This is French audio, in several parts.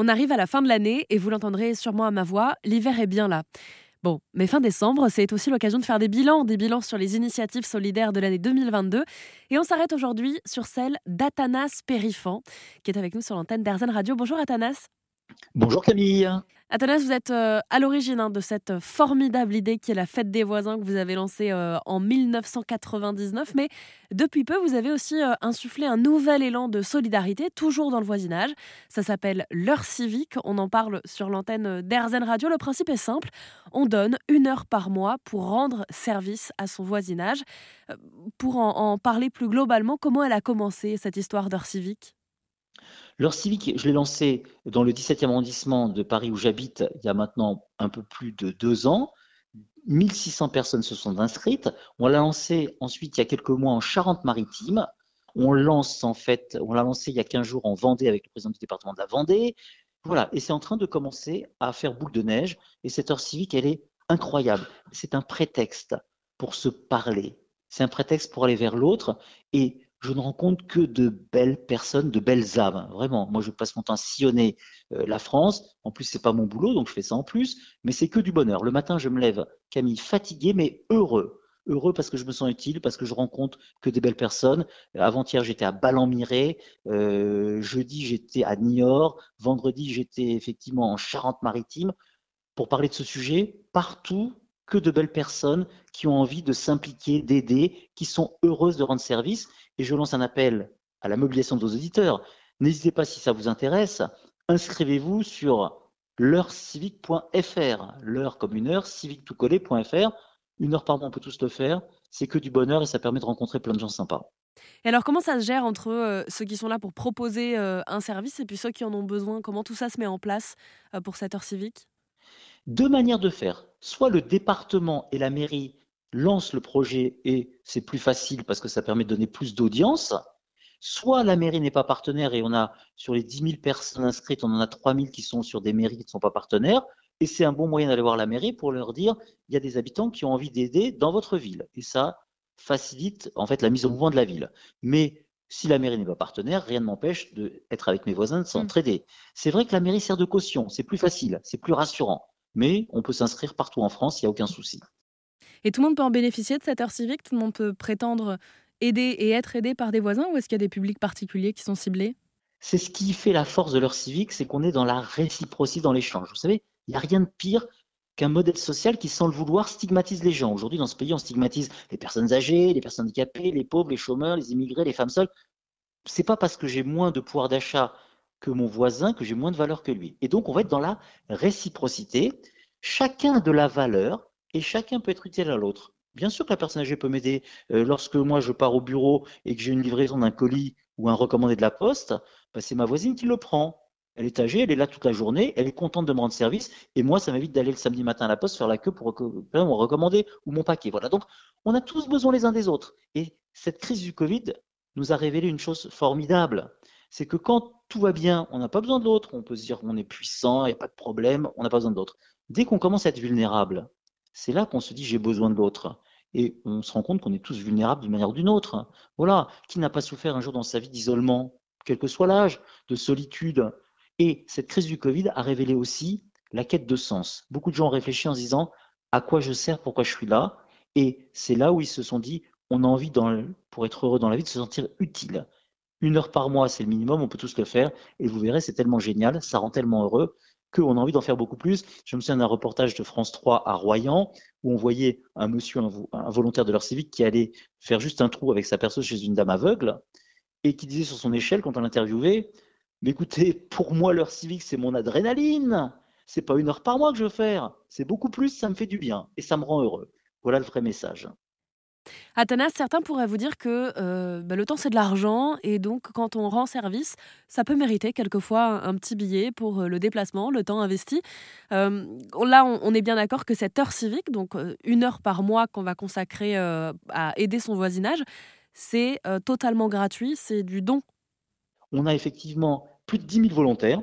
On arrive à la fin de l'année et vous l'entendrez sûrement à ma voix, l'hiver est bien là. Bon, mais fin décembre, c'est aussi l'occasion de faire des bilans, des bilans sur les initiatives solidaires de l'année 2022. Et on s'arrête aujourd'hui sur celle d'Athanas Périfan, qui est avec nous sur l'antenne d'Airzen Radio. Bonjour Athanas. Bonjour Camille. Athanas, vous êtes euh, à l'origine hein, de cette formidable idée qui est la fête des voisins que vous avez lancée euh, en 1999. Mais depuis peu, vous avez aussi euh, insufflé un nouvel élan de solidarité, toujours dans le voisinage. Ça s'appelle l'heure civique. On en parle sur l'antenne d'Airzen Radio. Le principe est simple. On donne une heure par mois pour rendre service à son voisinage. Pour en parler plus globalement, comment elle a commencé cette histoire d'heure civique? L'heure civique, je l'ai lancé dans le 17e arrondissement de Paris où j'habite il y a maintenant un peu plus de deux ans. 1600 personnes se sont inscrites. On l'a lancé ensuite il y a quelques mois en Charente-Maritime. On lance en fait, on l'a lancé il y a 15 jours en Vendée avec le président du département de la Vendée. Voilà, et c'est en train de commencer à faire boule de neige. Et cette heure civique, elle est incroyable. C'est un prétexte pour se parler. C'est un prétexte pour aller vers l'autre. Et je ne rencontre que de belles personnes, de belles âmes. Vraiment, moi je passe mon temps à sillonner euh, la France. En plus, c'est pas mon boulot, donc je fais ça en plus. Mais c'est que du bonheur. Le matin, je me lève, Camille, fatigué, mais heureux. Heureux parce que je me sens utile, parce que je rencontre que des belles personnes. Avant-hier, j'étais à Ballan-Miré. Euh, jeudi, j'étais à Niort. Vendredi, j'étais effectivement en Charente-Maritime. Pour parler de ce sujet, partout, que de belles personnes qui ont envie de s'impliquer, d'aider, qui sont heureuses de rendre service. Et je lance un appel à la mobilisation de vos auditeurs. N'hésitez pas si ça vous intéresse, inscrivez-vous sur l'heure-civique.fr, l'heure comme une heure, civique. Une heure par mois, on peut tous le faire. C'est que du bonheur et ça permet de rencontrer plein de gens sympas. Et alors, comment ça se gère entre euh, ceux qui sont là pour proposer euh, un service et puis ceux qui en ont besoin? Comment tout ça se met en place euh, pour cette heure civique? Deux manières de faire. Soit le département et la mairie lancent le projet et c'est plus facile parce que ça permet de donner plus d'audience. Soit la mairie n'est pas partenaire et on a sur les 10 000 personnes inscrites, on en a 3 000 qui sont sur des mairies qui ne sont pas partenaires. Et c'est un bon moyen d'aller voir la mairie pour leur dire il y a des habitants qui ont envie d'aider dans votre ville. Et ça facilite en fait la mise au mouvement de la ville. Mais si la mairie n'est pas partenaire, rien ne m'empêche d'être avec mes voisins, de s'entraider. C'est vrai que la mairie sert de caution, c'est plus facile, c'est plus rassurant mais on peut s'inscrire partout en France, il n'y a aucun souci. Et tout le monde peut en bénéficier de cette heure civique? Tout le monde peut prétendre aider et être aidé par des voisins ou est-ce qu'il y a des publics particuliers qui sont ciblés? C'est ce qui fait la force de l'heure civique, c'est qu'on est dans la réciprocité, dans l'échange. Vous savez, il n'y a rien de pire qu'un modèle social qui, sans le vouloir, stigmatise les gens. Aujourd'hui, dans ce pays, on stigmatise les personnes âgées, les personnes handicapées, les pauvres, les chômeurs, les immigrés, les femmes seules. C'est pas parce que j'ai moins de pouvoir d'achat que mon voisin, que j'ai moins de valeur que lui. Et donc, on va être dans la réciprocité. Chacun a de la valeur et chacun peut être utile à l'autre. Bien sûr que la personne âgée peut m'aider. Euh, lorsque moi, je pars au bureau et que j'ai une livraison d'un colis ou un recommandé de la poste, bah, c'est ma voisine qui le prend. Elle est âgée, elle est là toute la journée, elle est contente de me rendre service, et moi, ça m'évite d'aller le samedi matin à la poste faire la queue pour mon recommandé ou mon paquet. Voilà. Donc, on a tous besoin les uns des autres. Et cette crise du Covid nous a révélé une chose formidable c'est que quand tout va bien, on n'a pas besoin de l'autre, on peut se dire qu'on est puissant, il n'y a pas de problème, on n'a pas besoin de. Dès qu'on commence à être vulnérable, c'est là qu'on se dit j'ai besoin de l'autre. Et on se rend compte qu'on est tous vulnérables d'une manière ou d'une autre. Voilà, qui n'a pas souffert un jour dans sa vie d'isolement, quel que soit l'âge, de solitude? Et cette crise du Covid a révélé aussi la quête de sens. Beaucoup de gens ont réfléchi en se disant à quoi je sers, pourquoi je suis là? Et c'est là où ils se sont dit on a envie, pour être heureux dans la vie, de se sentir utile. Une heure par mois, c'est le minimum, on peut tous le faire. Et vous verrez, c'est tellement génial, ça rend tellement heureux qu'on a envie d'en faire beaucoup plus. Je me souviens d'un reportage de France 3 à Royan où on voyait un monsieur, un, volontaire de l'heure civique qui allait faire juste un trou avec sa perceuse chez une dame aveugle et qui disait sur son échelle quand on l'interviewait Mais écoutez, pour moi, l'heure civique, c'est mon adrénaline. C'est pas une heure par mois que je veux faire. C'est beaucoup plus, ça me fait du bien et ça me rend heureux. Voilà le vrai message. Athanas, certains pourraient vous dire que euh, bah, le temps c'est de l'argent et donc quand on rend service, ça peut mériter quelquefois un, petit billet pour euh, le déplacement, le temps investi. Euh, là, on, est bien d'accord que cette heure civique, donc une heure par mois qu'on va consacrer à aider son voisinage, c'est totalement gratuit, c'est du don. On a effectivement plus de 10 000 volontaires.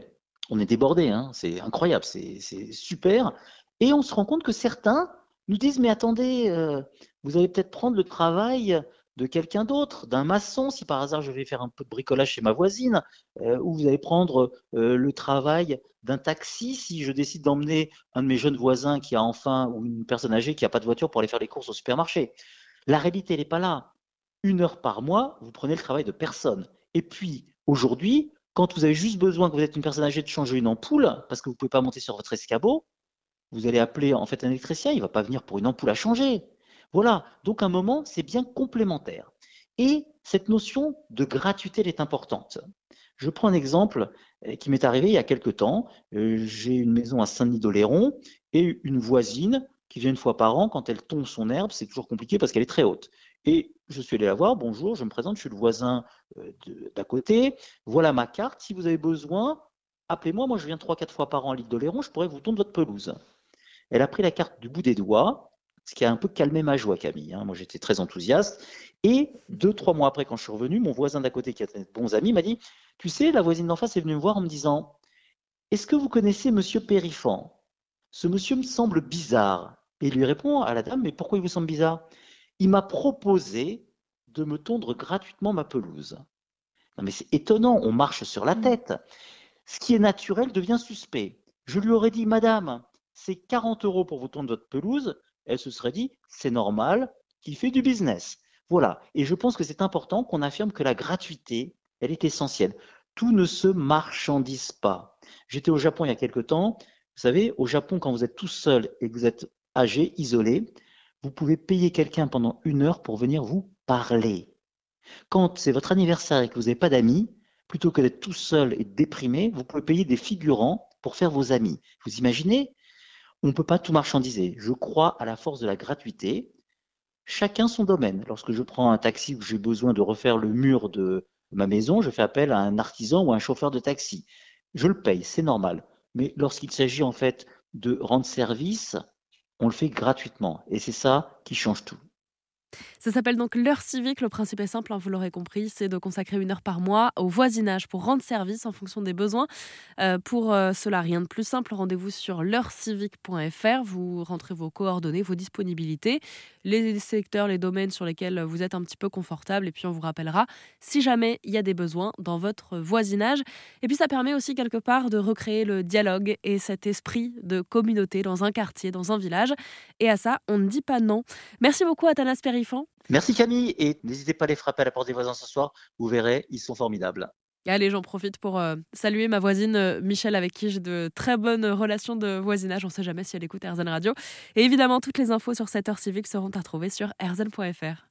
On est débordé, hein, c'est incroyable, c'est super. Et on se rend compte que certains nous disent mais attendez, euh, vous allez peut-être prendre le travail de quelqu'un d'autre, d'un maçon, si par hasard je vais faire un peu de bricolage chez ma voisine, euh, ou vous allez prendre euh, le travail d'un taxi si je décide d'emmener un de mes jeunes voisins qui a enfin, ou une personne âgée qui n'a pas de voiture pour aller faire les courses au supermarché. La réalité, n'est pas là. Une heure par mois, vous prenez le travail de personne. Et puis, aujourd'hui, quand vous avez juste besoin, que vous êtes une personne âgée, de changer une ampoule, parce que vous ne pouvez pas monter sur votre escabeau, vous allez appeler en fait un électricien, il ne va pas venir pour une ampoule à changer. Voilà, donc un moment, c'est bien complémentaire. Et cette notion de gratuité, est importante. Je prends un exemple euh, qui m'est arrivé il y a quelque temps. Euh, j'ai une maison à Saint-Denis-d'Oléron et une voisine qui vient une fois par an. Quand elle tombe son herbe, c'est toujours compliqué parce qu'elle est très haute. Et je suis allé la voir, bonjour, je me présente, je suis le voisin euh, d'à côté. Voilà ma carte. Si vous avez besoin, appelez-moi. Moi, je viens 3-4 fois par an à l'île d'Oléron, je pourrais vous tondre votre pelouse. Elle a pris la carte du bout des doigts, ce qui a un peu calmé ma joie, Camille. Hein. Moi, j'étais très enthousiaste. Et deux, trois mois après, quand je suis revenu, mon voisin d'à côté, qui a de bons amis, m'a dit Tu sais, la voisine d'en face est venue me voir en me disant Est-ce que vous connaissez Monsieur Périfan Ce monsieur me semble bizarre. Et il lui répond à la dame Mais pourquoi il vous semble bizarre? Il m'a proposé de me tondre gratuitement ma pelouse. Non, mais c'est étonnant, on marche sur la mmh. tête. Ce qui est naturel devient suspect. Je lui aurais dit Madame, c'est 40 euros pour vous tondre votre pelouse, elle se serait dit, c'est normal qu'il fait du business. Voilà. Et je pense que c'est important qu'on affirme que la gratuité, elle est essentielle. Tout ne se marchandise pas. J'étais au Japon il y a quelque temps. Vous savez, au Japon, quand vous êtes tout seul et que vous êtes âgé, isolé, vous pouvez payer quelqu'un pendant une heure pour venir vous parler. Quand c'est votre anniversaire et que vous n'avez pas d'amis, plutôt que d'être tout seul et déprimé, vous pouvez payer des figurants pour faire vos amis. Vous imaginez on ne peut pas tout marchandiser. Je crois à la force de la gratuité. Chacun son domaine. Lorsque je prends un taxi où j'ai besoin de refaire le mur de ma maison, je fais appel à un artisan ou à un chauffeur de taxi. Je le paye, c'est normal. Mais lorsqu'il s'agit en fait de rendre service, on le fait gratuitement. Et c'est ça qui change tout. Ça s'appelle donc l'heure civique. Le principe est simple, hein, vous l'aurez compris, c'est de consacrer une heure par mois au voisinage pour rendre service en fonction des besoins. Euh, pour euh, cela, rien de plus simple, rendez-vous sur l'heurecivique.fr. Vous rentrez vos coordonnées, vos disponibilités, les secteurs, les domaines sur lesquels vous êtes un petit peu confortable et puis on vous rappellera si jamais il y a des besoins dans votre voisinage. Et puis ça permet aussi quelque part de recréer le dialogue et cet esprit de communauté dans un quartier, dans un village. Et à ça, on ne dit pas non. Merci beaucoup Athanas Merci Camille et n'hésitez pas à les frapper à la porte des voisins ce soir. Vous verrez, ils sont formidables. Allez, j'en profite pour euh, saluer ma voisine euh, Michel, avec qui j'ai de très bonnes relations de voisinage. On ne sait jamais si elle écoute RZN Radio. Et évidemment, toutes les infos sur cette heure civique seront à trouver sur rzn.fr.